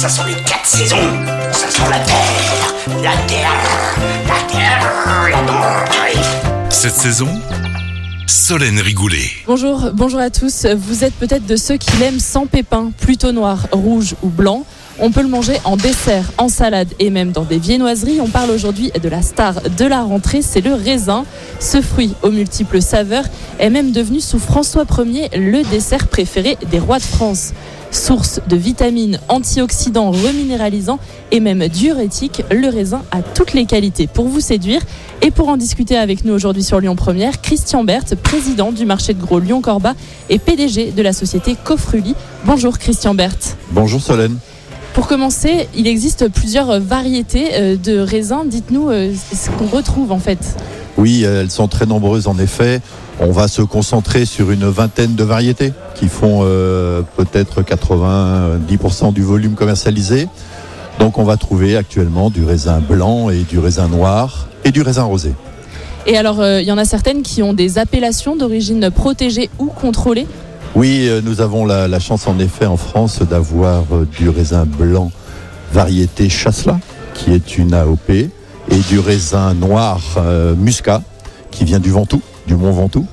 Ça sont les quatre saisons. Ça sent la terre, la terre, la terre, la terre. Cette saison, Solène Rigoulet. Bonjour, bonjour à tous. Vous êtes peut-être de ceux qui l'aiment sans pépins, plutôt noir, rouge ou blanc. On peut le manger en dessert, en salade et même dans des viennoiseries. On parle aujourd'hui de la star de la rentrée, c'est le raisin. Ce fruit aux multiples saveurs est même devenu sous François Ier le dessert préféré des rois de France. Source de vitamines, antioxydants, reminéralisants et même diurétiques, le raisin a toutes les qualités pour vous séduire. Et pour en discuter avec nous aujourd'hui sur Lyon Première, Christian Berthe, président du marché de gros Lyon-Corba et PDG de la société Cofruli. Bonjour Christian Berthe. Bonjour Solène. Pour commencer, il existe plusieurs variétés euh, de raisins. Dites-nous euh, ce qu'on retrouve en fait. Oui, elles sont très nombreuses en effet. On va se concentrer sur une vingtaine de variétés qui font euh, peut-être 90% du volume commercialisé. Donc on va trouver actuellement du raisin blanc et du raisin noir et du raisin rosé. Et alors, il y en a certaines qui ont des appellations d'origine protégée ou contrôlée oui, euh, nous avons la, chance en effet en France d'avoir euh, du raisin blanc variété Chasselas, qui est une AOP, et du raisin noir euh, Muscat, qui vient du Ventoux, du Mont Ventoux,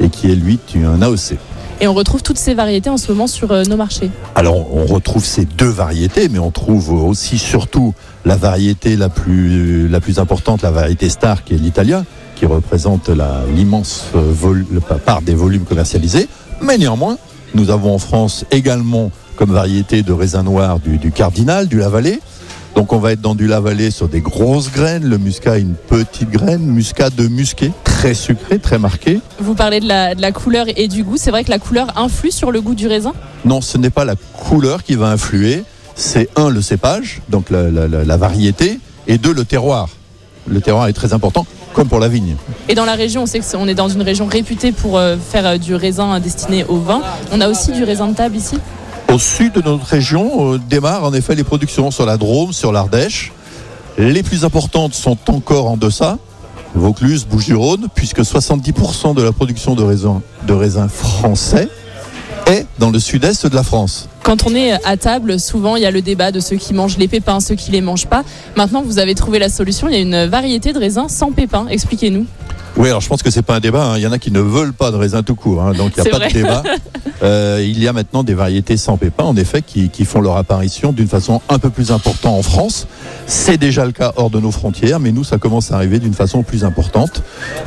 et qui est lui un AOC. Et on retrouve toutes ces variétés en ce moment sur nos marchés. Alors on retrouve ces deux variétés, mais on trouve aussi surtout la variété la plus, la plus importante, la variété star, qui est l'italien, qui représente l'immense part des volumes commercialisés. Mais néanmoins, nous avons en France également comme variété de raisin noir du, cardinal, du lavalais. Donc on va être dans du lavalais sur des grosses graines, le muscat une petite graine, muscat de musqué, très sucré, très marqué. Vous parlez de la, couleur et du goût, c'est vrai que la couleur influe sur le goût du raisin? Non, ce n'est pas la couleur qui va influer, c'est un, le cépage, donc la variété, et deux, le terroir. Le terroir est très important comme pour la vigne. Et dans la région, on sait qu'on est dans une région réputée pour euh, faire euh, du raisin destiné au vin. On a aussi du raisin de table ici? Au sud de notre région euh, démarrent en effet les productions sur la Drôme, sur l'Ardèche. Les plus importantes sont encore en deçà, Vaucluse, Bouches-du-Rhône, puisque 70% de la production de raisin, de raisin français est dans le sud-est de la France. Quand on est à table, souvent il y a le débat de ceux qui mangent les pépins, ceux qui les mangent pas. Maintenant, vous avez trouvé la solution. Il y a une variété de raisins sans pépins. Expliquez-nous. Oui, alors je pense que c'est pas un débat. Hein. Il y en a qui ne veulent pas de raisin tout court, hein. donc il n'y a pas de débat. Euh, il y a maintenant des variétés sans pépins, en effet, qui, qui font leur apparition d'une façon un peu plus importante en France. C'est déjà le cas hors de nos frontières, mais nous, ça commence à arriver d'une façon plus importante.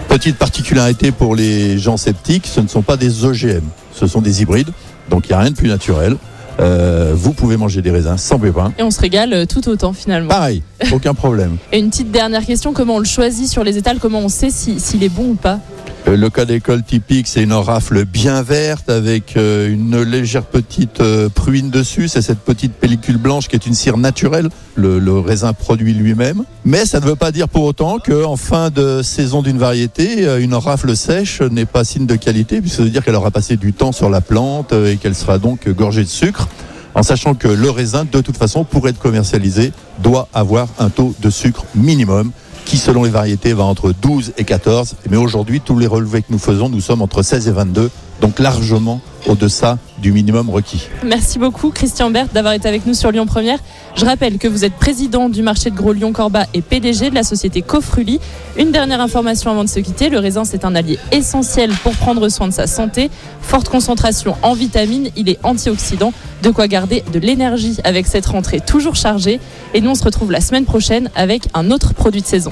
Petite particularité pour les gens sceptiques, ce ne sont pas des OGM, ce sont des hybrides, donc il n'y a rien de plus naturel. Euh, vous pouvez manger des raisins sans pépins. Et on se régale euh, tout autant finalement. Pareil, aucun problème. Et une petite dernière question, comment on le choisit sur les étals? Comment on sait s'il est bon ou pas? Le cas d'école typique, c'est une rafle bien verte avec euh, une légère petite euh, pruine dessus. C'est cette petite pellicule blanche qui est une cire naturelle. Le, raisin produit lui-même. Mais ça ne veut pas dire pour autant qu'en fin de saison d'une variété, une rafle sèche n'est pas signe de qualité, puisque ça veut dire qu'elle aura passé du temps sur la plante et qu'elle sera donc gorgée de sucre en sachant que le raisin, de toute façon, pour être commercialisé, doit avoir un taux de sucre minimum qui selon les variétés va entre 12 et 14. Mais aujourd'hui, tous les relevés que nous faisons, nous sommes entre 16 et 22, donc largement au-deçà du minimum requis. Merci beaucoup Christian Berthe d'avoir été avec nous sur Lyon Première. Je rappelle que vous êtes président du marché de gros Lyon-Corba et PDG de la société Cofruli. Une dernière information avant de se quitter, le raisin c'est un allié essentiel pour prendre soin de sa santé. Forte concentration en vitamines, il est antioxydant, de quoi garder de l'énergie avec cette rentrée toujours chargée. Et nous on se retrouve la semaine prochaine avec un autre produit de saison.